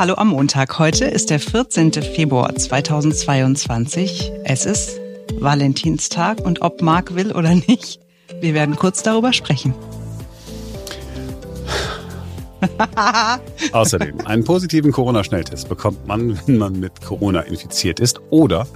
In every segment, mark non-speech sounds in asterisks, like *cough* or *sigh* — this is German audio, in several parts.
Hallo am Montag. Heute ist der 14. Februar 2022. Es ist Valentinstag und ob Marc will oder nicht, wir werden kurz darüber sprechen. Außerdem, einen positiven Corona-Schnelltest bekommt man, wenn man mit Corona infiziert ist oder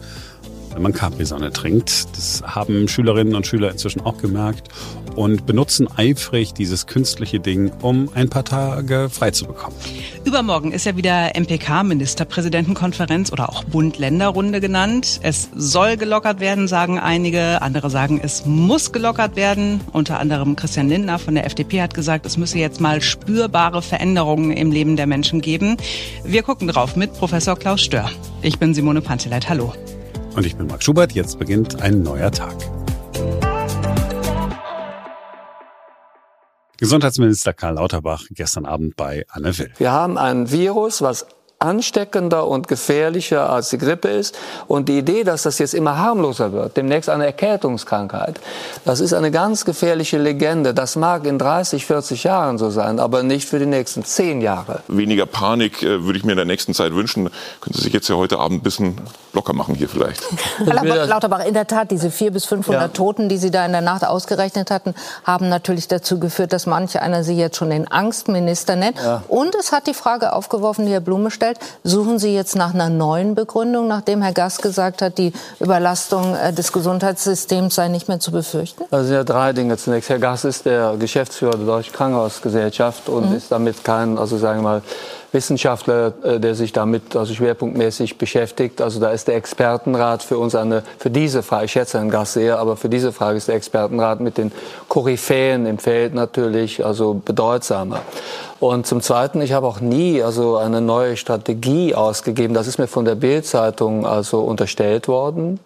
wenn man Capri-Sonne trinkt. Das haben Schülerinnen und Schüler inzwischen auch gemerkt und benutzen eifrig dieses künstliche Ding, um ein paar Tage frei zu bekommen. Übermorgen ist ja wieder MPK, Ministerpräsidentenkonferenz oder auch Bund-Länder-Runde genannt. Es soll gelockert werden, sagen einige. Andere sagen, es muss gelockert werden. Unter anderem Christian Lindner von der FDP hat gesagt, es müsse jetzt mal spürbare Veränderungen im Leben der Menschen geben. Wir gucken drauf mit Professor Klaus Stör. Ich bin Simone Panteleit. Hallo. Und ich bin Marc Schubert. Jetzt beginnt ein neuer Tag. Gesundheitsminister Karl Lauterbach gestern Abend bei Anne Will. Wir haben ein Virus, was ansteckender und gefährlicher als die Grippe ist. Und die Idee, dass das jetzt immer harmloser wird, demnächst eine Erkältungskrankheit, das ist eine ganz gefährliche Legende. Das mag in 30, 40 Jahren so sein, aber nicht für die nächsten 10 Jahre. Weniger Panik äh, würde ich mir in der nächsten Zeit wünschen. Können Sie sich jetzt ja heute Abend ein bisschen locker machen hier vielleicht. *laughs* Herr Lauterbach, in der Tat, diese 400 bis 500 ja. Toten, die Sie da in der Nacht ausgerechnet hatten, haben natürlich dazu geführt, dass manche einer Sie jetzt schon den Angstminister nennt. Ja. Und es hat die Frage aufgeworfen, die Herr Blume stellt, gestellt. Suchen Sie jetzt nach einer neuen Begründung, nachdem Herr Gass gesagt hat, die Überlastung äh, des Gesundheitssystems sei nicht mehr zu befürchten? Sind ja drei Dinge. Zunächst, Herr Gass ist der Geschäftsführer der Deutschen Krankenhausgesellschaft und mhm. ist damit kein, also sagen wir mal, Wissenschaftler, äh, der sich damit also schwerpunktmäßig beschäftigt. Also da ist der Expertenrat für uns eine, für diese Frage, ich schätze Herrn Gass sehr, aber für diese Frage ist der Expertenrat mit den Koryphäen im Feld natürlich also bedeutsamer. Und zum Zweiten, ich habe auch nie also eine neue Strategie ausgegeben. Das ist mir von der Bild-Zeitung also unterstellt worden.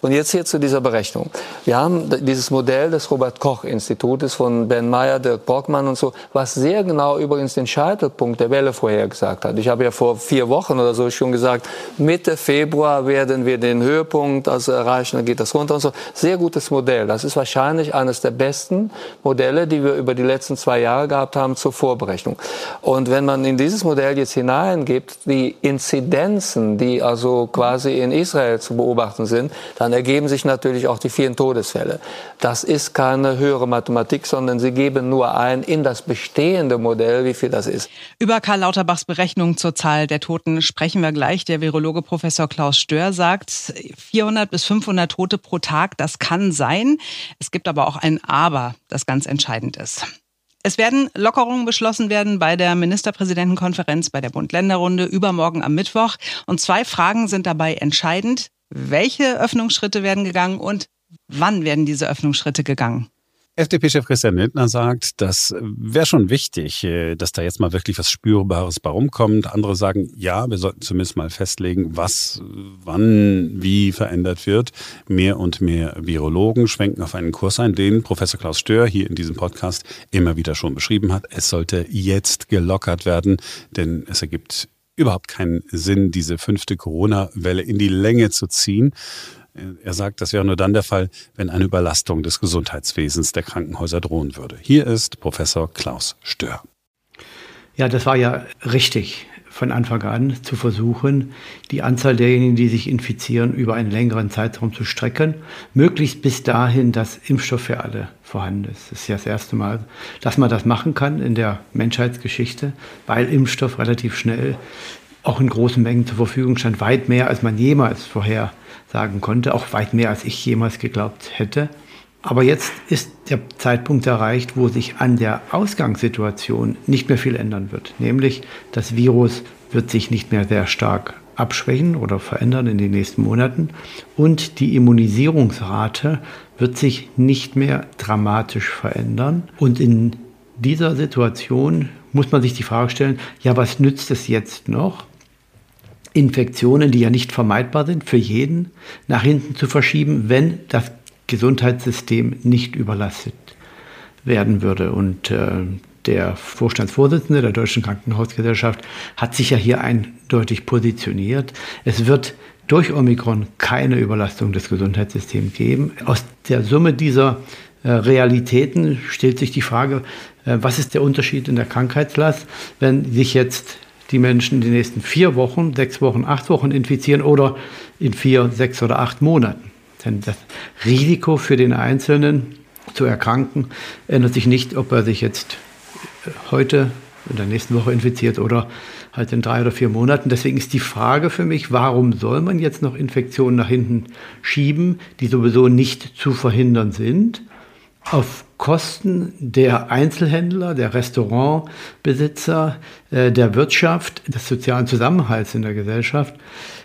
Und jetzt hier zu dieser Berechnung. Wir haben dieses Modell des Robert-Koch-Institutes von Ben Meyer, Dirk Borgmann und so, was sehr genau übrigens den Scheitelpunkt der Welle vorhergesagt hat. Ich habe ja vor vier Wochen oder so schon gesagt, Mitte Februar werden wir den Höhepunkt also erreichen, dann geht das runter und so. Sehr gutes Modell. Das ist wahrscheinlich eines der besten Modelle, die wir über die letzten zwei Jahre gehabt haben zur Vorberechnung. Und wenn man in dieses Modell jetzt hineingibt, die Inzidenzen, die also quasi in Israel zu beobachten sind, dann dann ergeben sich natürlich auch die vielen Todesfälle. Das ist keine höhere Mathematik, sondern sie geben nur ein in das bestehende Modell, wie viel das ist. Über Karl Lauterbachs Berechnung zur Zahl der Toten sprechen wir gleich. Der Virologe Professor Klaus Stör sagt, 400 bis 500 Tote pro Tag, das kann sein. Es gibt aber auch ein Aber, das ganz entscheidend ist. Es werden Lockerungen beschlossen werden bei der Ministerpräsidentenkonferenz, bei der Bund-Länder-Runde übermorgen am Mittwoch. Und zwei Fragen sind dabei entscheidend welche Öffnungsschritte werden gegangen und wann werden diese Öffnungsschritte gegangen? FDP-Chef Christian Lindner sagt, das wäre schon wichtig, äh, dass da jetzt mal wirklich was Spürbares bei rumkommt. Andere sagen, ja, wir sollten zumindest mal festlegen, was wann wie verändert wird. Mehr und mehr Virologen schwenken auf einen Kurs ein, den Professor Klaus Stör hier in diesem Podcast immer wieder schon beschrieben hat. Es sollte jetzt gelockert werden, denn es ergibt überhaupt keinen Sinn, diese fünfte Corona-Welle in die Länge zu ziehen. Er sagt, das wäre nur dann der Fall, wenn eine Überlastung des Gesundheitswesens der Krankenhäuser drohen würde. Hier ist Professor Klaus Stör. Ja, das war ja richtig von Anfang an zu versuchen, die Anzahl derjenigen, die sich infizieren, über einen längeren Zeitraum zu strecken, möglichst bis dahin, dass Impfstoff für alle vorhanden ist. Das ist ja das erste Mal, dass man das machen kann in der Menschheitsgeschichte, weil Impfstoff relativ schnell auch in großen Mengen zur Verfügung stand, weit mehr, als man jemals vorher sagen konnte, auch weit mehr, als ich jemals geglaubt hätte. Aber jetzt ist der Zeitpunkt erreicht, wo sich an der Ausgangssituation nicht mehr viel ändern wird. Nämlich das Virus wird sich nicht mehr sehr stark abschwächen oder verändern in den nächsten Monaten und die Immunisierungsrate wird sich nicht mehr dramatisch verändern. Und in dieser Situation muss man sich die Frage stellen, ja, was nützt es jetzt noch? Infektionen, die ja nicht vermeidbar sind, für jeden nach hinten zu verschieben, wenn das Gesundheitssystem nicht überlastet werden würde. Und äh, der Vorstandsvorsitzende der Deutschen Krankenhausgesellschaft hat sich ja hier eindeutig positioniert. Es wird durch Omikron keine Überlastung des Gesundheitssystems geben. Aus der Summe dieser äh, Realitäten stellt sich die Frage, äh, was ist der Unterschied in der Krankheitslast, wenn sich jetzt die Menschen die nächsten vier Wochen, sechs Wochen, acht Wochen infizieren oder in vier, sechs oder acht Monaten. Denn das Risiko für den Einzelnen zu erkranken ändert sich nicht, ob er sich jetzt äh, heute in der nächsten Woche infiziert oder halt in drei oder vier Monaten. Deswegen ist die Frage für mich, warum soll man jetzt noch Infektionen nach hinten schieben, die sowieso nicht zu verhindern sind, auf Kosten der Einzelhändler, der Restaurantbesitzer, äh, der Wirtschaft, des sozialen Zusammenhalts in der Gesellschaft.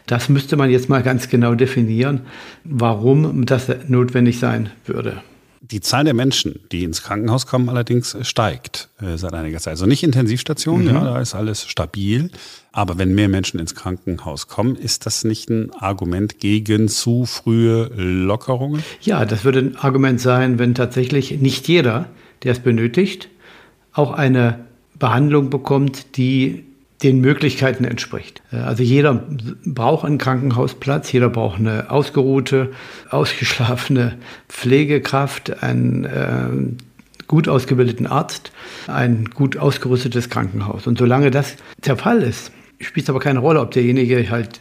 Das müsste man jetzt mal ganz genau definieren, warum das notwendig sein würde. Die Zahl der Menschen, die ins Krankenhaus kommen, allerdings steigt äh, seit einiger Zeit. Also nicht Intensivstationen, mhm. ja, da ist alles stabil. Aber wenn mehr Menschen ins Krankenhaus kommen, ist das nicht ein Argument gegen zu frühe Lockerungen? Ja, das würde ein Argument sein, wenn tatsächlich nicht jeder, der es benötigt, auch eine Behandlung bekommt, die den Möglichkeiten entspricht. Äh, also jeder braucht einen Krankenhausplatz, jeder braucht eine ausgeruhte, *laughs* ausgeschlafene Pflegekraft, einen äh, gut ausgebildeten Arzt, ein gut ausgerüstetes Krankenhaus. Und solange das der Fall ist, spielt es aber keine Rolle, ob derjenige halt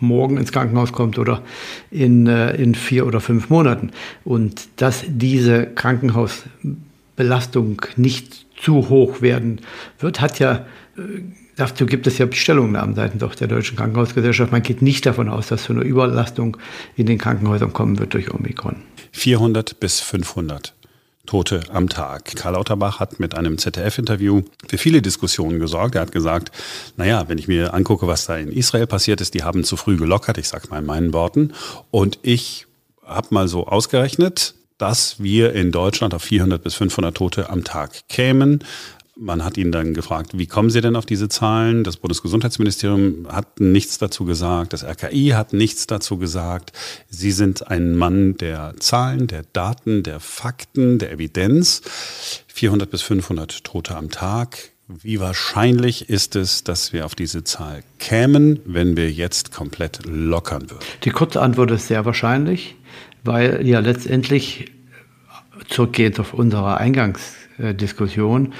morgen ins Krankenhaus kommt oder in, äh, in vier oder fünf Monaten. Und dass diese Krankenhausbelastung nicht zu hoch werden wird, hat ja äh, Dazu gibt es ja Stellungnahmen seitens auch der Deutschen Krankenhausgesellschaft. Man geht nicht davon aus, dass so eine Überlastung in den Krankenhäusern kommen wird durch Omikron. 400 bis 500 Tote am Tag. Karl Lauterbach hat mit einem ZDF-Interview für viele Diskussionen gesorgt. Er hat gesagt, naja, wenn ich mir angucke, was da in Israel passiert ist, die haben zu früh gelockert, ich sage mal in meinen Worten. Und ich habe mal so ausgerechnet, dass wir in Deutschland auf 400 bis 500 Tote am Tag kämen. Man hat ihn dann gefragt, wie kommen Sie denn auf diese Zahlen? Das Bundesgesundheitsministerium hat nichts dazu gesagt, das RKI hat nichts dazu gesagt. Sie sind ein Mann der Zahlen, der Daten, der Fakten, der Evidenz. 400 bis 500 Tote am Tag. Wie wahrscheinlich ist es, dass wir auf diese Zahl kämen, wenn wir jetzt komplett lockern würden? Die kurze Antwort ist sehr wahrscheinlich, weil ja letztendlich zurückgehend auf unsere Eingangsdiskussion,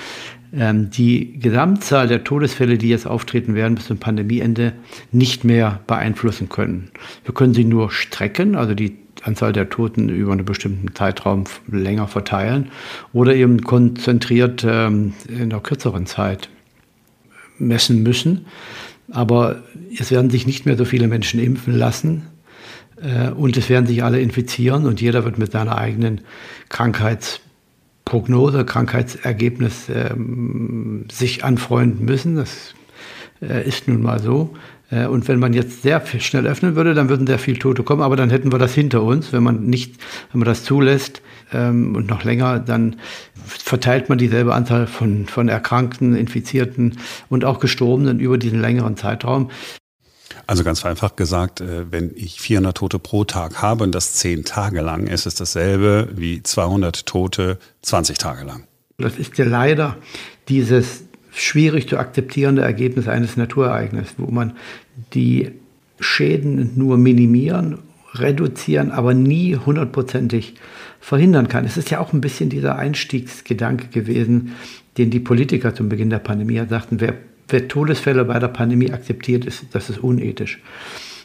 die Gesamtzahl der Todesfälle, die jetzt auftreten werden bis zum Pandemieende, nicht mehr beeinflussen können. Wir können sie nur strecken, also die Anzahl der Toten über einen bestimmten Zeitraum länger verteilen oder eben konzentriert ähm, in einer kürzeren Zeit messen müssen. Aber es werden sich nicht mehr so viele Menschen impfen lassen äh, und es werden sich alle infizieren und jeder wird mit seiner eigenen Krankheits Prognose, Krankheitsergebnis ähm, sich anfreunden müssen. Das äh, ist nun mal so. Äh, und wenn man jetzt sehr schnell öffnen würde, dann würden sehr viele Tote kommen, aber dann hätten wir das hinter uns. Wenn man nicht, wenn man das zulässt ähm, und noch länger, dann verteilt man dieselbe Anzahl von, von Erkrankten, Infizierten und auch Gestorbenen über diesen längeren Zeitraum. Also ganz einfach gesagt, äh, wenn ich 400 Tote pro Tag habe und das 10 Tage lang, ist es dasselbe wie 200 Tote 20 Tage lang. Das ist ja leider dieses schwierig zu akzeptierende Ergebnis eines Naturereignisses, wo man die Schäden nur minimieren, reduzieren, aber nie hundertprozentig verhindern kann. Es ist ja auch ein bisschen dieser Einstiegsgedanke gewesen, den die Politiker zum Beginn der Pandemie sagten, wer wer Todesfälle bei der Pandemie akzeptiert, ist, das ist unethisch.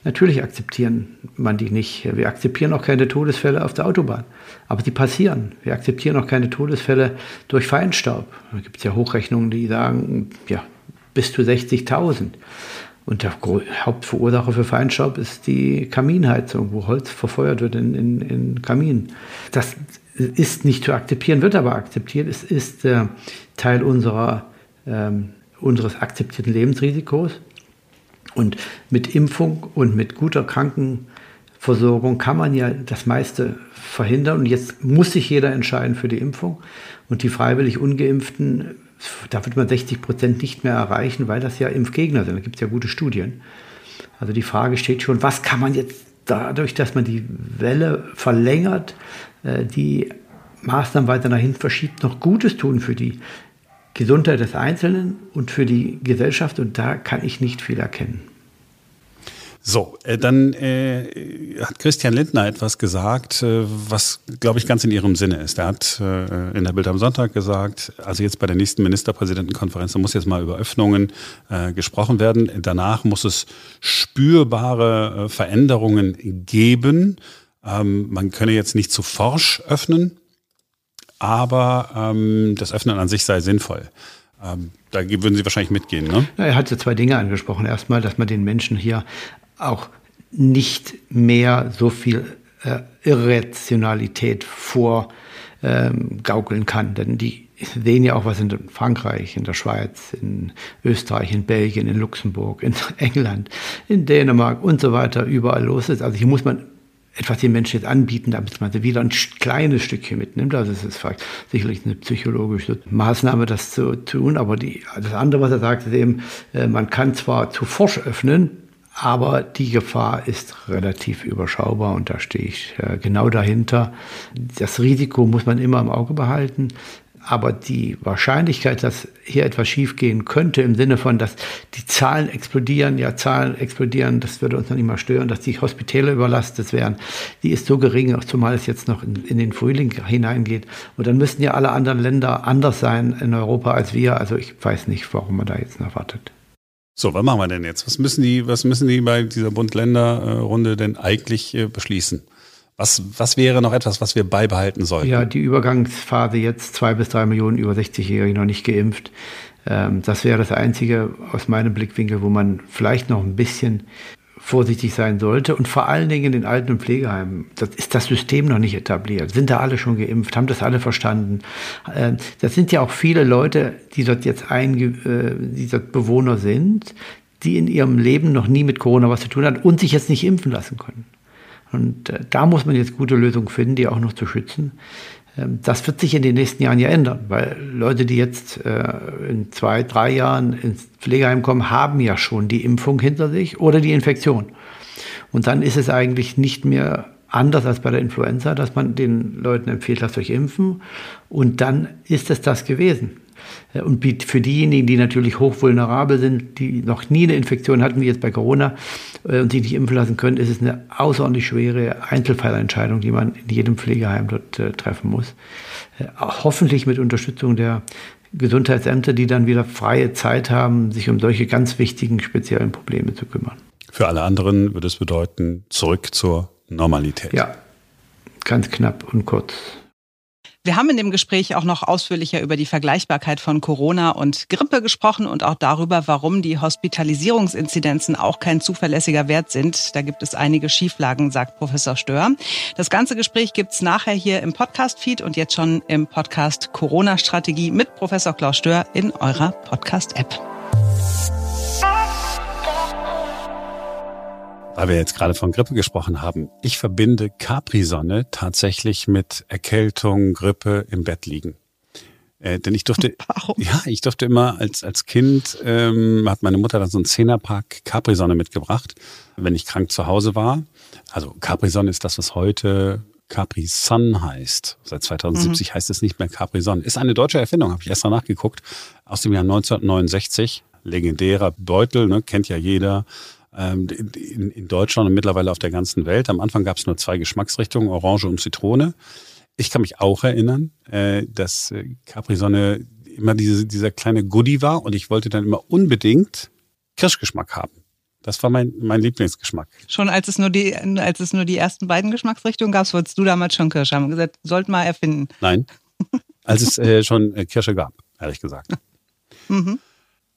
Natürlich akzeptieren man die nicht. Wir akzeptieren auch keine Todesfälle auf der Autobahn. Aber die passieren. Wir akzeptieren auch keine Todesfälle durch Feinstaub. Da gibt es ja Hochrechnungen, die sagen, ja, bis zu 60.000. Und der Hauptverursacher für Feinstaub ist die Kaminheizung, wo Holz verfeuert wird in, in, in Kaminen. Das ist nicht zu akzeptieren, wird aber akzeptiert. Es ist äh, Teil unserer ähm, unseres akzeptierten Lebensrisikos. Und mit Impfung und mit guter Krankenversorgung kann man ja das meiste verhindern. Und jetzt muss sich jeder entscheiden für die Impfung. Und die freiwillig ungeimpften, da wird man 60 Prozent nicht mehr erreichen, weil das ja Impfgegner sind. Da gibt es ja gute Studien. Also die Frage steht schon, was kann man jetzt dadurch, dass man die Welle verlängert, äh, die Maßnahmen weiter nach hinten verschiebt, noch Gutes tun für die Gesundheit des Einzelnen und für die Gesellschaft. Und da kann ich nicht viel erkennen. So, äh, dann äh, hat Christian Lindner etwas gesagt, äh, was, glaube ich, ganz in ihrem Sinne ist. Er hat äh, in der Bild am Sonntag gesagt, also jetzt bei der nächsten Ministerpräsidentenkonferenz, da muss jetzt mal über Öffnungen äh, gesprochen werden. Danach muss es spürbare äh, Veränderungen geben. Ähm, man könne jetzt nicht zu forsch öffnen, aber ähm, das Öffnen an sich sei sinnvoll. Ähm, da würden Sie wahrscheinlich mitgehen, ne? Er hat ja zwei Dinge angesprochen. Erstmal, dass man den Menschen hier auch nicht mehr so viel äh, Irrationalität vorgaukeln ähm, kann. Denn die sehen ja auch, was in Frankreich, in der Schweiz, in Österreich, in Belgien, in Luxemburg, in *laughs* England, in Dänemark und so weiter überall los ist. Also hier muss man etwas den Menschen jetzt anbieten, damit man wieder ein kleines Stückchen mitnimmt. Also es ist sicherlich eine psychologische Maßnahme, das zu tun. Aber die, das andere, was er sagt, ist eben, äh, man kann zwar zu forsch öffnen, aber die Gefahr ist relativ überschaubar und da stehe ich äh, genau dahinter. Das Risiko muss man immer im Auge behalten. Aber die Wahrscheinlichkeit, dass hier etwas schiefgehen könnte, im Sinne von, dass die Zahlen explodieren, ja, Zahlen explodieren, das würde uns noch nicht mal stören, dass die Hospitäle überlastet wären, die ist so gering, zumal es jetzt noch in, in den Frühling hineingeht. Und dann müssten ja alle anderen Länder anders sein in Europa als wir. Also ich weiß nicht, warum man da jetzt noch wartet. So, was machen wir denn jetzt? Was müssen die, was müssen die bei dieser Bund-Länder-Runde denn eigentlich äh, beschließen? Was, was wäre noch etwas, was wir beibehalten sollten? Ja, die Übergangsphase jetzt, zwei bis drei Millionen über 60-Jährige noch nicht geimpft. Ähm, das wäre das Einzige aus meinem Blickwinkel, wo man vielleicht noch ein bisschen vorsichtig sein sollte. Und vor allen Dingen in den Alten- und Pflegeheimen. Das ist das System noch nicht etabliert. Sind da alle schon geimpft? Haben das alle verstanden? Ähm, das sind ja auch viele Leute, die dort jetzt ein, äh, die dort Bewohner sind, die in ihrem Leben noch nie mit Corona was zu tun haben und sich jetzt nicht impfen lassen können. Und äh, da muss man jetzt gute Lösungen finden, die auch noch zu schützen. Ähm, das wird sich in den nächsten Jahren ja ändern, weil Leute, die jetzt äh, in zwei, drei Jahren ins Pflegeheim kommen, haben ja schon die Impfung hinter sich oder die Infektion. Und dann ist es eigentlich nicht mehr anders als bei der Influenza, dass man den Leuten empfiehlt, lasst euch impfen. Und dann ist es das gewesen. Äh, und für diejenigen, die natürlich hochvulnerabel sind, die noch nie eine Infektion hatten, wie jetzt bei Corona, äh, und sich nicht impfen lassen können, ist es eine außerordentlich schwere Einzelfallentscheidung, die man in jedem Pflegeheim dort äh, treffen muss. Hoffentlich mit Unterstützung der Gesundheitsämter, die dann wieder freie Zeit haben, sich um solche ganz wichtigen speziellen Probleme zu kümmern. Für alle anderen würde es bedeuten, zurück zur Normalität. Ja, ganz knapp und kurz. Wir haben in dem Gespräch auch noch ausführlicher über die Vergleichbarkeit von Corona und Grippe gesprochen und auch darüber, warum die Hospitalisierungsinzidenzen auch kein zuverlässiger Wert sind. Da gibt es einige Schieflagen, sagt Professor Stör. Das ganze Gespräch gibt's nachher hier im Podcast-Feed und jetzt schon im Podcast Corona-Strategie mit Professor Klaus Stör in eurer Podcast-App. Weil wir jetzt gerade von Grippe gesprochen haben. Ich verbinde Capri-Sonne tatsächlich mit Erkältung, Grippe im Bett liegen. Äh, denn ich durfte, *laughs* Warum? ja, ich durfte immer als, als Kind, ähm, hat meine Mutter dann so einen Zehnerpack Capri-Sonne mitgebracht, wenn ich krank zu Hause war. Also Capri-Sonne ist das, was heute Capri Sun heißt. Seit 2070 mhm. heißt es nicht mehr Capri Sonne. Ist eine deutsche Erfindung, habe ich erst danach geguckt, aus dem Jahr 1969. Legendärer Beutel, ne, kennt ja jeder. Ähm, in, in Deutschland und mittlerweile auf der ganzen Welt. Am Anfang gab es nur zwei Geschmacksrichtungen, Orange und Zitrone. Ich kann mich auch erinnern, äh, dass äh, Capri-Sonne immer diese, dieser kleine Goodie war und ich wollte dann immer unbedingt Kirschgeschmack haben. Das war mein, mein Lieblingsgeschmack. Schon als es nur die, als es nur die ersten beiden Geschmacksrichtungen gab, wolltest du damals schon Kirsche haben. gesagt, sollten mal erfinden. Nein, *laughs* als es äh, schon äh, Kirsche gab, ehrlich gesagt. Mhm.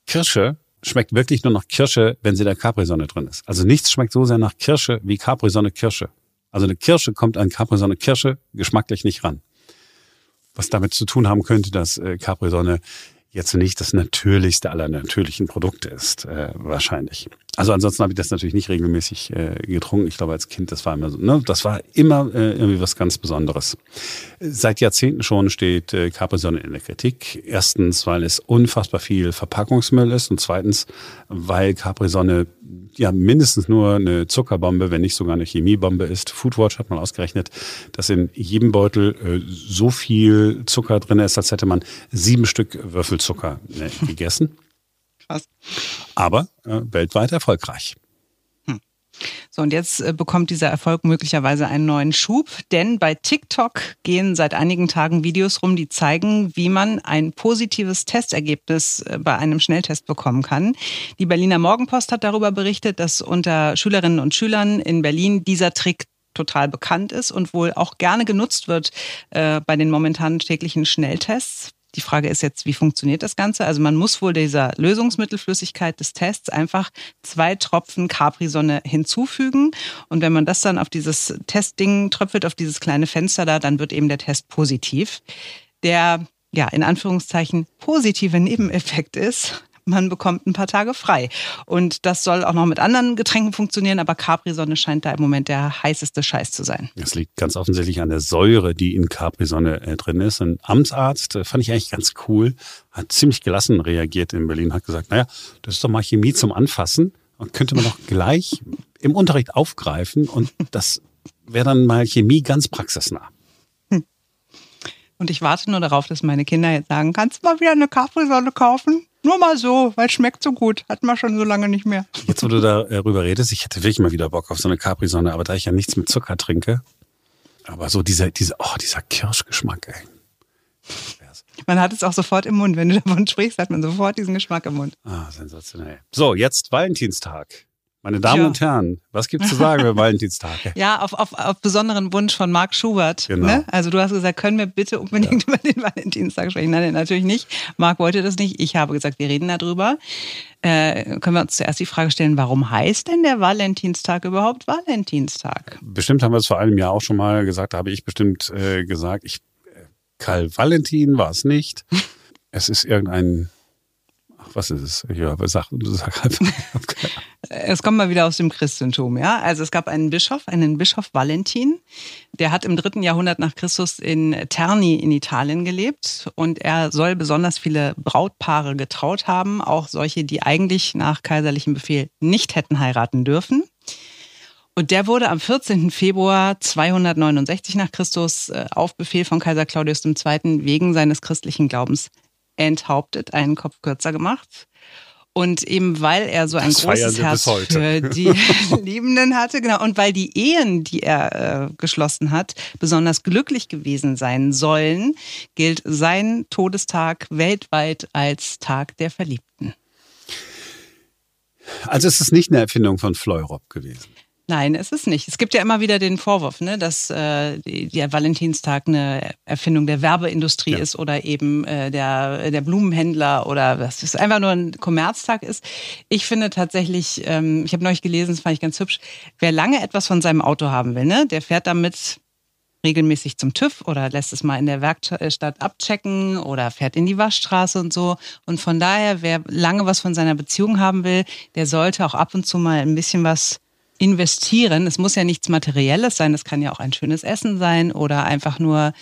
Kirsche schmeckt wirklich nur nach Kirsche, wenn sie der Capri-Sonne drin ist. Also nichts schmeckt so sehr nach Kirsche wie Capri-Sonne Kirsche. Also eine Kirsche kommt an Capri-Sonne Kirsche geschmacklich nicht ran. Was damit zu tun haben könnte, dass äh, Capri-Sonne jetzt nicht das natürlichste aller natürlichen Produkte ist, äh, wahrscheinlich. Also ansonsten habe ich das natürlich nicht regelmäßig äh, getrunken. Ich glaube, als Kind, das war immer so, ne? das war immer äh, irgendwie was ganz Besonderes. Seit Jahrzehnten schon steht äh, Capri-Sonne in der Kritik. Erstens, weil es unfassbar viel Verpackungsmüll ist und zweitens, weil Capri-Sonne ja mindestens nur eine Zuckerbombe, wenn nicht sogar eine Chemiebombe ist. Foodwatch hat mal ausgerechnet, dass in jedem Beutel äh, so viel Zucker drin ist, als hätte man sieben Stück Würfelzucker ne, gegessen. Krass. Aber äh, weltweit erfolgreich. Hm. So, und jetzt äh, bekommt dieser Erfolg möglicherweise einen neuen Schub, denn bei TikTok gehen seit einigen Tagen Videos rum, die zeigen, wie man ein positives Testergebnis äh, bei einem Schnelltest bekommen kann. Die Berliner Morgenpost hat darüber berichtet, dass unter Schülerinnen und Schülern in Berlin dieser Trick total bekannt ist und wohl auch gerne genutzt wird äh, bei den momentanen täglichen Schnelltests. Die Frage ist jetzt, wie funktioniert das Ganze? Also man muss wohl dieser Lösungsmittelflüssigkeit des Tests einfach zwei Tropfen Capri-Sonne hinzufügen. Und wenn man das dann auf dieses Testding tröpfelt, auf dieses kleine Fenster da, dann wird eben der Test positiv. Der ja, in Anführungszeichen positive Nebeneffekt ist, man bekommt ein paar Tage frei. Und das soll auch noch mit anderen Getränken funktionieren, aber Capri-Sonne scheint da im Moment der heißeste Scheiß zu sein. Das liegt ganz offensichtlich an der Säure, die in Capri-Sonne äh, drin ist. Ein Amtsarzt, äh, fand ich eigentlich ganz cool, hat ziemlich gelassen reagiert in Berlin, hat gesagt, naja, das ist doch mal Chemie zum Anfassen und könnte man doch gleich im Unterricht aufgreifen und das wäre dann mal Chemie ganz praxisnah. Hm. Und ich warte nur darauf, dass meine Kinder jetzt sagen, kannst du mal wieder eine Capri-Sonne kaufen? Nur mal so, weil es schmeckt so gut. Hat man schon so lange nicht mehr. Jetzt, wo du darüber redest, ich hätte wirklich mal wieder Bock auf so eine Capri-Sonne, aber da ich ja nichts mit Zucker trinke, aber so dieser, dieser, oh, dieser Kirschgeschmack, ey. Man hat es auch sofort im Mund. Wenn du davon sprichst, hat man sofort diesen Geschmack im Mund. Ah, sensationell. So, jetzt Valentinstag. Meine Damen ja. und Herren, was gibt's zu sagen über Valentinstag? *laughs* Ja, auf, auf, auf besonderen Wunsch von Marc Schubert. Genau. Ne? Also du hast gesagt, können wir bitte unbedingt ja. *laughs* über den Valentinstag sprechen? Nein, natürlich nicht. Marc wollte das nicht. Ich habe gesagt, wir reden darüber. Äh, können wir uns zuerst die Frage stellen, warum heißt denn der Valentinstag überhaupt Valentinstag? Bestimmt haben wir es vor einem Jahr auch schon mal gesagt, da habe ich bestimmt äh, gesagt, ich äh, Karl Valentin war es nicht. *laughs* es ist irgendein was ist es? Ja, sag, sag einfach. *laughs* es kommt mal wieder aus dem Christentum, ja. Also es gab einen Bischof, einen Bischof Valentin, der hat im dritten Jahrhundert nach Christus in Terni in Italien gelebt und er soll besonders viele Brautpaare getraut haben, auch solche, die eigentlich nach kaiserlichem Befehl nicht hätten heiraten dürfen. Und der wurde am 14. Februar 269 nach Christus äh, auf Befehl von Kaiser Claudius II. wegen seines christlichen Glaubens enthauptet, einen Kopf kürzer gemacht. Und eben weil er so ein das großes Herz für die *laughs* Liebenden hatte, genau, und weil die Ehen, die er äh, geschlossen hat, besonders glücklich gewesen sein sollen, gilt sein Todestag weltweit als Tag der Verliebten. Also es ist nicht eine Erfindung von Fleurop gewesen. Nein, es ist nicht. Es gibt ja immer wieder den Vorwurf, ne, dass äh, der Valentinstag eine Erfindung der Werbeindustrie ja. ist oder eben äh, der, der Blumenhändler oder dass es einfach nur ein Kommerztag ist. Ich finde tatsächlich, ähm, ich habe neulich gelesen, das fand ich ganz hübsch, wer lange etwas von seinem Auto haben will, ne, der fährt damit regelmäßig zum TÜV oder lässt es mal in der Werkstatt abchecken oder fährt in die Waschstraße und so. Und von daher, wer lange was von seiner Beziehung haben will, der sollte auch ab und zu mal ein bisschen was investieren. Es muss ja nichts Materielles sein, es kann ja auch ein schönes Essen sein oder einfach nur,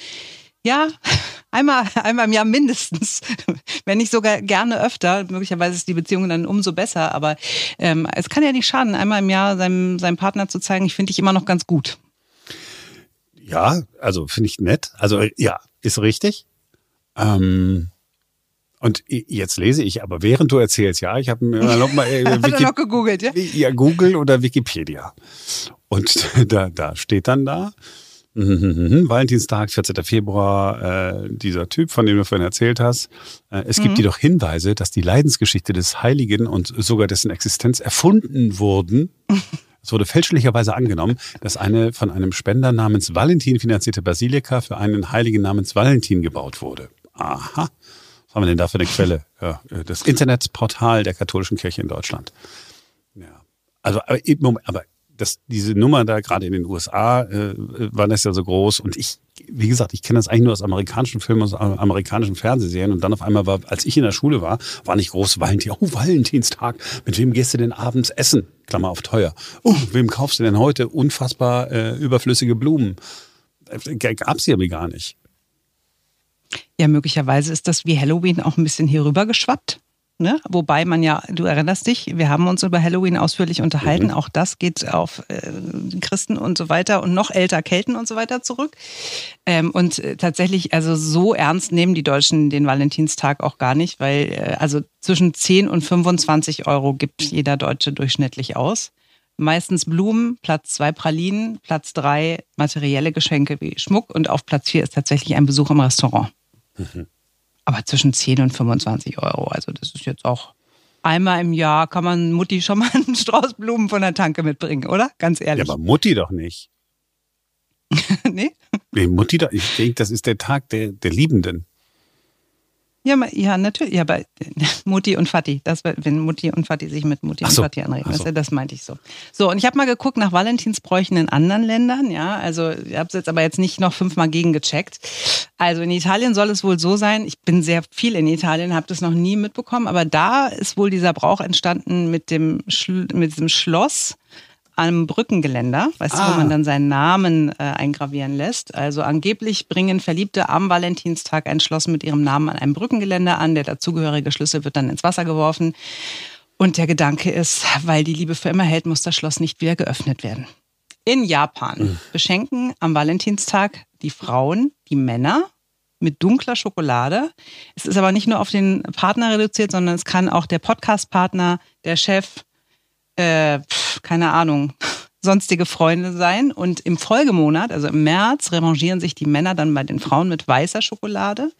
ja, *laughs* einmal, einmal im Jahr mindestens, *laughs* wenn nicht sogar gerne öfter. Möglicherweise ist die Beziehung dann umso besser, aber ähm, es kann ja nicht schaden, einmal im Jahr seinem, seinem Partner zu zeigen, ich finde dich immer noch ganz gut. Ja, also finde ich nett. Also ja, ist richtig. Ähm, und jetzt lese ich, aber während du erzählst, ja, ich habe mir noch mal äh, *laughs* Wiki noch gegoogelt, ja? ja, Google oder Wikipedia. Und *laughs* da, da steht dann da, mhm, *laughs* Valentinstag, 14. Februar, äh, dieser Typ, von dem du vorhin erzählt hast. Äh, es gibt mhm. jedoch Hinweise, dass die Leidensgeschichte des Heiligen und sogar dessen Existenz erfunden wurden. Es wurde fälschlicherweise angenommen, dass eine von einem Spender namens Valentin finanzierte Basilika für einen Heiligen namens Valentin gebaut wurde. Aha haben wir denn da für eine Quelle? Ja, das Internetportal der katholischen Kirche in Deutschland. Ja. Also, aber, aber das, diese Nummer da gerade in den USA äh, war das ja so groß und ich, wie gesagt, ich kenne das eigentlich nur aus amerikanischen Filmen, aus amerikanischen Fernsehserien und dann auf einmal war, als ich in der Schule war, war nicht groß Valentin, oh Valentinstag, mit wem gehst du denn abends essen? Klammer auf teuer. Oh, wem kaufst du denn heute unfassbar äh, überflüssige Blumen? Äh, gab's aber gar nicht. Ja, möglicherweise ist das wie Halloween auch ein bisschen hier rüber geschwappt. Ne? Wobei man ja, du erinnerst dich, wir haben uns über Halloween ausführlich unterhalten. Mhm. Auch das geht auf äh, Christen und so weiter und noch älter Kelten und so weiter zurück. Ähm, und äh, tatsächlich, also so ernst nehmen die Deutschen den Valentinstag auch gar nicht, weil äh, also zwischen 10 und 25 Euro gibt jeder Deutsche durchschnittlich aus. Meistens Blumen, Platz zwei Pralinen, Platz drei materielle Geschenke wie Schmuck und auf Platz vier ist tatsächlich ein Besuch im Restaurant. Mhm. Aber zwischen 10 und 25 Euro. Also das ist jetzt auch einmal im Jahr kann man Mutti schon mal *laughs* einen Strauß Blumen von der Tanke mitbringen, oder? Ganz ehrlich. Ja, aber Mutti doch nicht. *laughs* nee? Nee, Mutti doch. Ich denke, das ist der Tag der, der Liebenden. Ja, ja, natürlich. Ja, aber *laughs* Mutti und Vati, das, wenn Mutti und Vati sich mit Mutti so. und Vati anreden, so. das meinte ich so. So, und ich habe mal geguckt nach Valentinsbräuchen in anderen Ländern, ja. Also ich habe es jetzt aber jetzt nicht noch fünfmal gegengecheckt. Also in Italien soll es wohl so sein, ich bin sehr viel in Italien, habe das noch nie mitbekommen, aber da ist wohl dieser Brauch entstanden mit dem, Schl mit diesem Schloss am Brückengeländer, weißt ah. du, wo man dann seinen Namen äh, eingravieren lässt. Also angeblich bringen Verliebte am Valentinstag ein Schloss mit ihrem Namen an einem Brückengeländer an. Der dazugehörige Schlüssel wird dann ins Wasser geworfen. Und der Gedanke ist, weil die Liebe für immer hält, muss das Schloss nicht wieder geöffnet werden. In Japan mhm. beschenken am Valentinstag die Frauen die Männer mit dunkler Schokolade. Es ist aber nicht nur auf den Partner reduziert, sondern es kann auch der Podcast-Partner, der Chef, äh, keine Ahnung, sonstige Freunde sein. Und im Folgemonat, also im März, revanchieren sich die Männer dann bei den Frauen mit weißer Schokolade.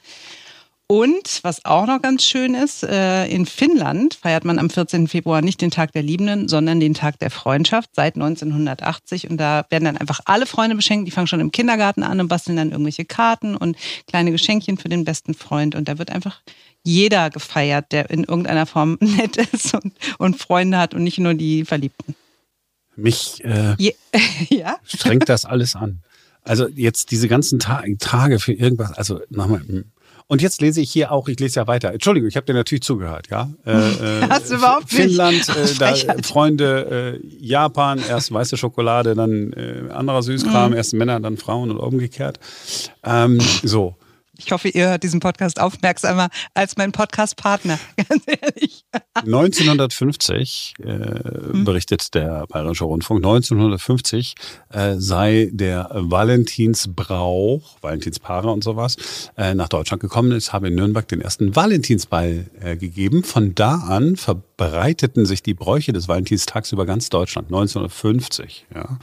Und was auch noch ganz schön ist, äh, in Finnland feiert man am 14. Februar nicht den Tag der Liebenden, sondern den Tag der Freundschaft seit 1980. Und da werden dann einfach alle Freunde beschenkt. Die fangen schon im Kindergarten an und basteln dann irgendwelche Karten und kleine Geschenkchen für den besten Freund. Und da wird einfach jeder gefeiert, der in irgendeiner Form *laughs* nett ist und, und Freunde hat und nicht nur die Verliebten. Mich äh, *laughs* ja? strengt das alles an. Also jetzt diese ganzen Ta Tage für irgendwas, also nochmal. Und jetzt lese ich hier auch, ich lese ja weiter. Entschuldigung, ich habe dir natürlich zugehört, ja. Äh, *laughs* äh Hast du überhaupt Finnland, nicht? Äh, da, Freunde, äh, Japan, erst weiße Schokolade, dann äh, anderer Süßkram, mhm. erst Männer, dann Frauen und umgekehrt. Ähm, so. Ich hoffe, ihr hört diesen Podcast aufmerksamer als mein Podcast-Partner, *laughs* ganz ehrlich. 1950 äh, hm. berichtet der Bayerische Rundfunk, 1950 äh, sei der Valentinsbrauch, Valentinspaare und sowas, äh, nach Deutschland gekommen. Es habe in Nürnberg den ersten Valentinsball äh, gegeben. Von da an verbreiteten sich die Bräuche des Valentinstags über ganz Deutschland, 1950. Ja.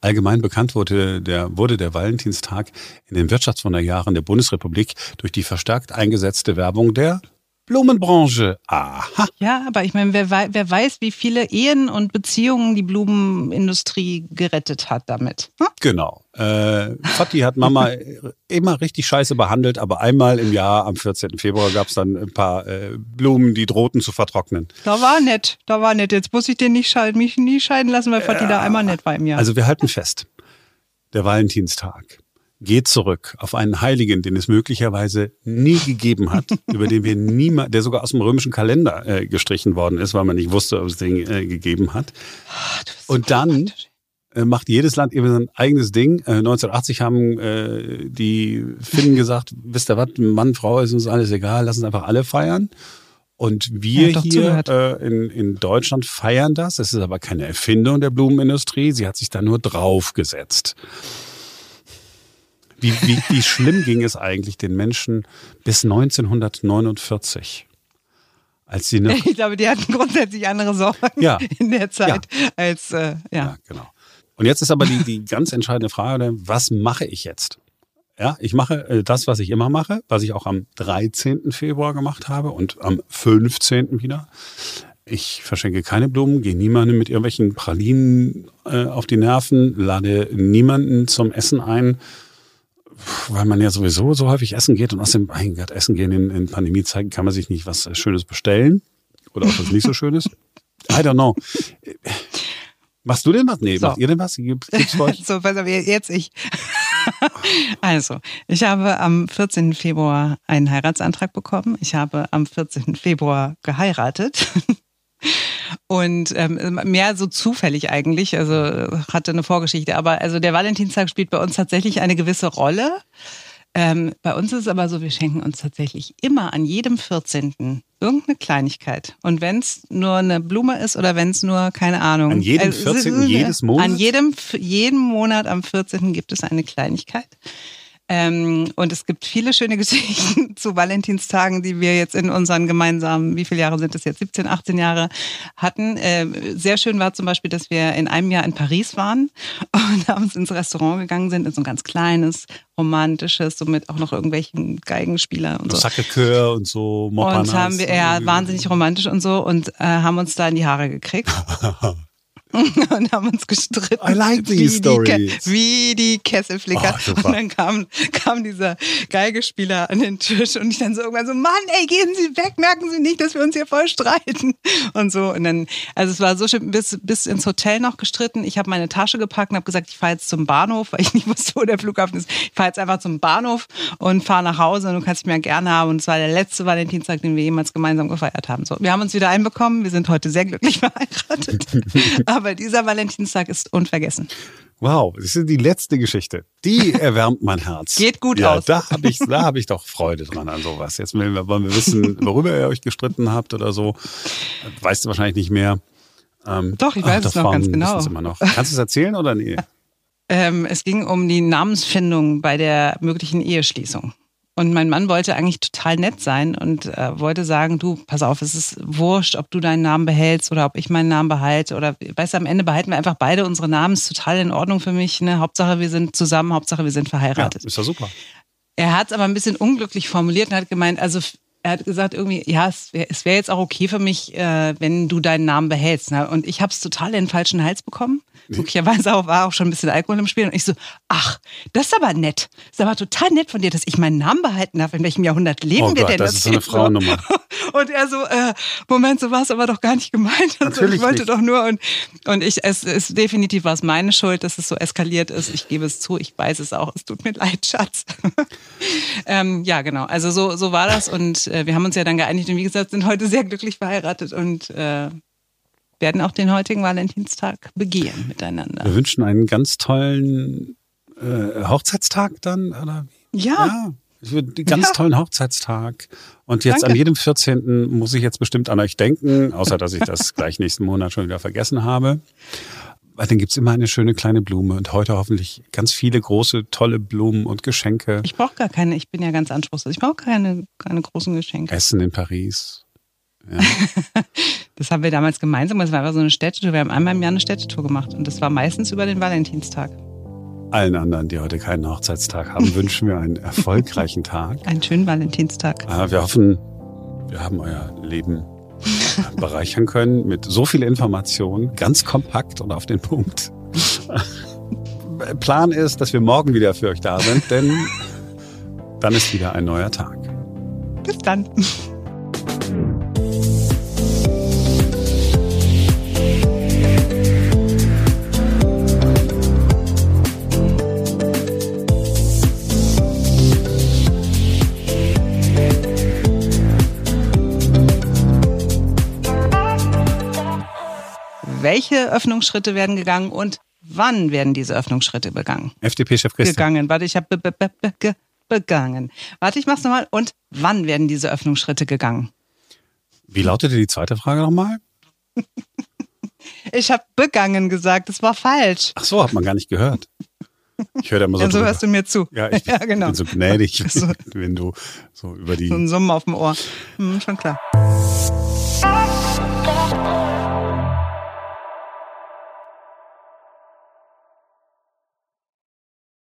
Allgemein bekannt wurde der, wurde der Valentinstag in den Wirtschaftswunderjahren der Bundesrepublik durch die verstärkt eingesetzte Werbung der Blumenbranche. Aha. Ja, aber ich meine, wer, wer, weiß, wie viele Ehen und Beziehungen die Blumenindustrie gerettet hat damit. Hm? Genau. Äh, Fatti hat Mama immer richtig scheiße behandelt, aber einmal im Jahr, am 14. Februar, gab es dann ein paar äh, Blumen, die drohten zu vertrocknen. Da war nett, da war nett. Jetzt muss ich den nicht scheiden, mich nie scheiden lassen, weil Fatti ja. da einmal nett war im Jahr. Also wir halten fest. Der Valentinstag geht zurück auf einen Heiligen, den es möglicherweise nie gegeben hat, *laughs* über den wir niemals, der sogar aus dem römischen Kalender äh, gestrichen worden ist, weil man nicht wusste, ob es den äh, gegeben hat. Ach, Und dann äh, macht jedes Land eben sein eigenes Ding. 1980 äh, haben äh, die Finnen gesagt, *laughs* wisst ihr was, Mann, Frau ist uns alles egal, lass uns einfach alle feiern. Und wir ja, hier äh, in, in Deutschland feiern das. Es ist aber keine Erfindung der Blumenindustrie. Sie hat sich da nur draufgesetzt. Wie, wie, wie schlimm ging es eigentlich den Menschen bis 1949? Als sie *laughs* noch ich glaube, die hatten grundsätzlich andere Sorgen ja. in der Zeit ja. als äh, ja. ja. genau. Und jetzt ist aber die, die ganz entscheidende Frage, was mache ich jetzt? Ja, ich mache äh, das, was ich immer mache, was ich auch am 13. Februar gemacht habe und am 15. wieder. Ich verschenke keine Blumen, gehe niemandem mit irgendwelchen Pralinen äh, auf die Nerven, lade niemanden zum Essen ein, weil man ja sowieso so häufig essen geht und aus dem, mein Gott, Essen gehen in, in Pandemiezeiten kann man sich nicht was Schönes bestellen oder auch was nicht so Schönes. I don't know. Machst du denn was? Nee, so. macht ihr denn was? Gibt's, gibt's euch? *laughs* so, pass auf, jetzt ich. *laughs* also, ich habe am 14. Februar einen Heiratsantrag bekommen. Ich habe am 14. Februar geheiratet. Und ähm, mehr so zufällig eigentlich, also hatte eine Vorgeschichte. Aber also der Valentinstag spielt bei uns tatsächlich eine gewisse Rolle. Ähm, bei uns ist es aber so, wir schenken uns tatsächlich immer an jedem 14. irgendeine Kleinigkeit. Und wenn es nur eine Blume ist oder wenn es nur, keine Ahnung. An jedem 14. Äh, jedes Monat? An jedem, jeden Monat am 14. gibt es eine Kleinigkeit. Ähm, und es gibt viele schöne Geschichten *laughs* zu Valentinstagen, die wir jetzt in unseren gemeinsamen, wie viele Jahre sind es jetzt, 17, 18 Jahre hatten. Äh, sehr schön war zum Beispiel, dass wir in einem Jahr in Paris waren *laughs* und abends ins Restaurant gegangen sind, in so ein ganz kleines, romantisches, so mit auch noch irgendwelchen Geigenspieler und so. Sacre und so. Montparnasse. Und haben wir, ja, wahnsinnig romantisch und so und äh, haben uns da in die Haare gekriegt. *laughs* *laughs* und haben uns gestritten. I like these stories. Die, wie die Kesselflicker. Oh, und dann kam, kam dieser Geigespieler an den Tisch und ich dann so irgendwann so, Mann, ey, gehen Sie weg, merken Sie nicht, dass wir uns hier voll streiten. Und so. Und dann, also es war so schön, bis, bis ins Hotel noch gestritten. Ich habe meine Tasche gepackt und habe gesagt, ich fahre jetzt zum Bahnhof, weil ich nicht *laughs* wusste, wo der Flughafen ist. Ich fahre jetzt einfach zum Bahnhof und fahre nach Hause und du kannst mich ja gerne haben. Und es war der letzte Valentinstag, den wir jemals gemeinsam gefeiert haben. So, wir haben uns wieder einbekommen. Wir sind heute sehr glücklich *laughs* verheiratet. Aber dieser Valentinstag ist unvergessen. Wow, das ist die letzte Geschichte. Die *laughs* erwärmt mein Herz. Geht gut ja, aus. Da habe ich, hab ich doch Freude dran an sowas. Jetzt wollen wir, wir wissen, *laughs* worüber ihr euch gestritten habt oder so. Weißt du wahrscheinlich nicht mehr. Ähm, doch, ich weiß ach, es noch ganz genau. Noch. Kannst du es erzählen oder nee? *laughs* Ähm, es ging um die Namensfindung bei der möglichen Eheschließung. Und mein Mann wollte eigentlich total nett sein und äh, wollte sagen, du, pass auf, es ist wurscht, ob du deinen Namen behältst oder ob ich meinen Namen behalte. Oder weißt du, am Ende behalten wir einfach beide unsere Namen. Ist total in Ordnung für mich. Ne? Hauptsache, wir sind zusammen, Hauptsache, wir sind verheiratet. Ja, ist ja super. Er hat es aber ein bisschen unglücklich formuliert und hat gemeint, also er hat gesagt irgendwie, ja, es wäre wär jetzt auch okay für mich, äh, wenn du deinen Namen behältst. Ne? Und ich habe es total in den falschen Hals bekommen. Möglicherweise auch, war auch schon ein bisschen Alkohol im Spiel. Und ich so, ach, das ist aber nett. Das ist aber total nett von dir, dass ich meinen Namen behalten darf. In welchem Jahrhundert leben oh wir Gott, denn? Das ist so eine Frauennummer. *laughs* Und er so, äh, Moment, so war es aber doch gar nicht gemeint. Also Natürlich ich wollte nicht. doch nur und, und ich, es ist definitiv was meine Schuld, dass es so eskaliert ist. Ich gebe es zu, ich weiß es auch. Es tut mir leid, Schatz. *laughs* ähm, ja, genau. Also so, so war das und äh, wir haben uns ja dann geeinigt und wie gesagt, sind heute sehr glücklich verheiratet und äh, werden auch den heutigen Valentinstag begehen miteinander. Wir wünschen einen ganz tollen äh, Hochzeitstag dann, oder? Ja. ja. Einen ganz Ja. tollen Hochzeitstag. Und jetzt Danke. an jedem 14. muss ich jetzt bestimmt an euch denken, außer dass ich das *laughs* gleich nächsten Monat schon wieder vergessen habe. Weil dann gibt's immer eine schöne kleine Blume und heute hoffentlich ganz viele große, tolle Blumen und Geschenke. Ich brauche gar keine, ich bin ja ganz anspruchslos. Ich brauche keine, keine großen Geschenke. Essen in Paris. Ja. *laughs* Das haben wir damals gemeinsam, das war einfach so eine Städtetour. Wir haben einmal im Jahr eine Städtetour gemacht und das war meistens über den Valentinstag. Allen anderen, die heute keinen Hochzeitstag haben, *laughs* wünschen wir einen erfolgreichen Tag. Einen schönen Valentinstag. Ah, Wir hoffen, wir haben euer Leben *laughs* bereichern können mit so viel Information, ganz kompakt und auf den Punkt. Plan ist, dass wir morgen wieder für euch da sind, denn dann ist wieder ein neuer Tag. Bis dann. Welche Öffnungsschritte werden gegangen und wann werden diese Öffnungsschritte begangen? FDP-Chef Christian. Gegangen. Warte, ich habe be be be be ge begangen. Warte, ich mach's nochmal. Und wann werden diese Öffnungsschritte gegangen? Wie lautete die zweite Frage nochmal? *laughs* Ich habe begangen gesagt, das war falsch. Ach so, hat man gar nicht gehört. Ich höre da immer so Ja, so drüber. hörst du mir zu. Ja, ich *laughs* ja genau. bin so gnädig, *laughs* So. wenn du so über die So ein Summen auf dem Ohr. Hm, schon klar.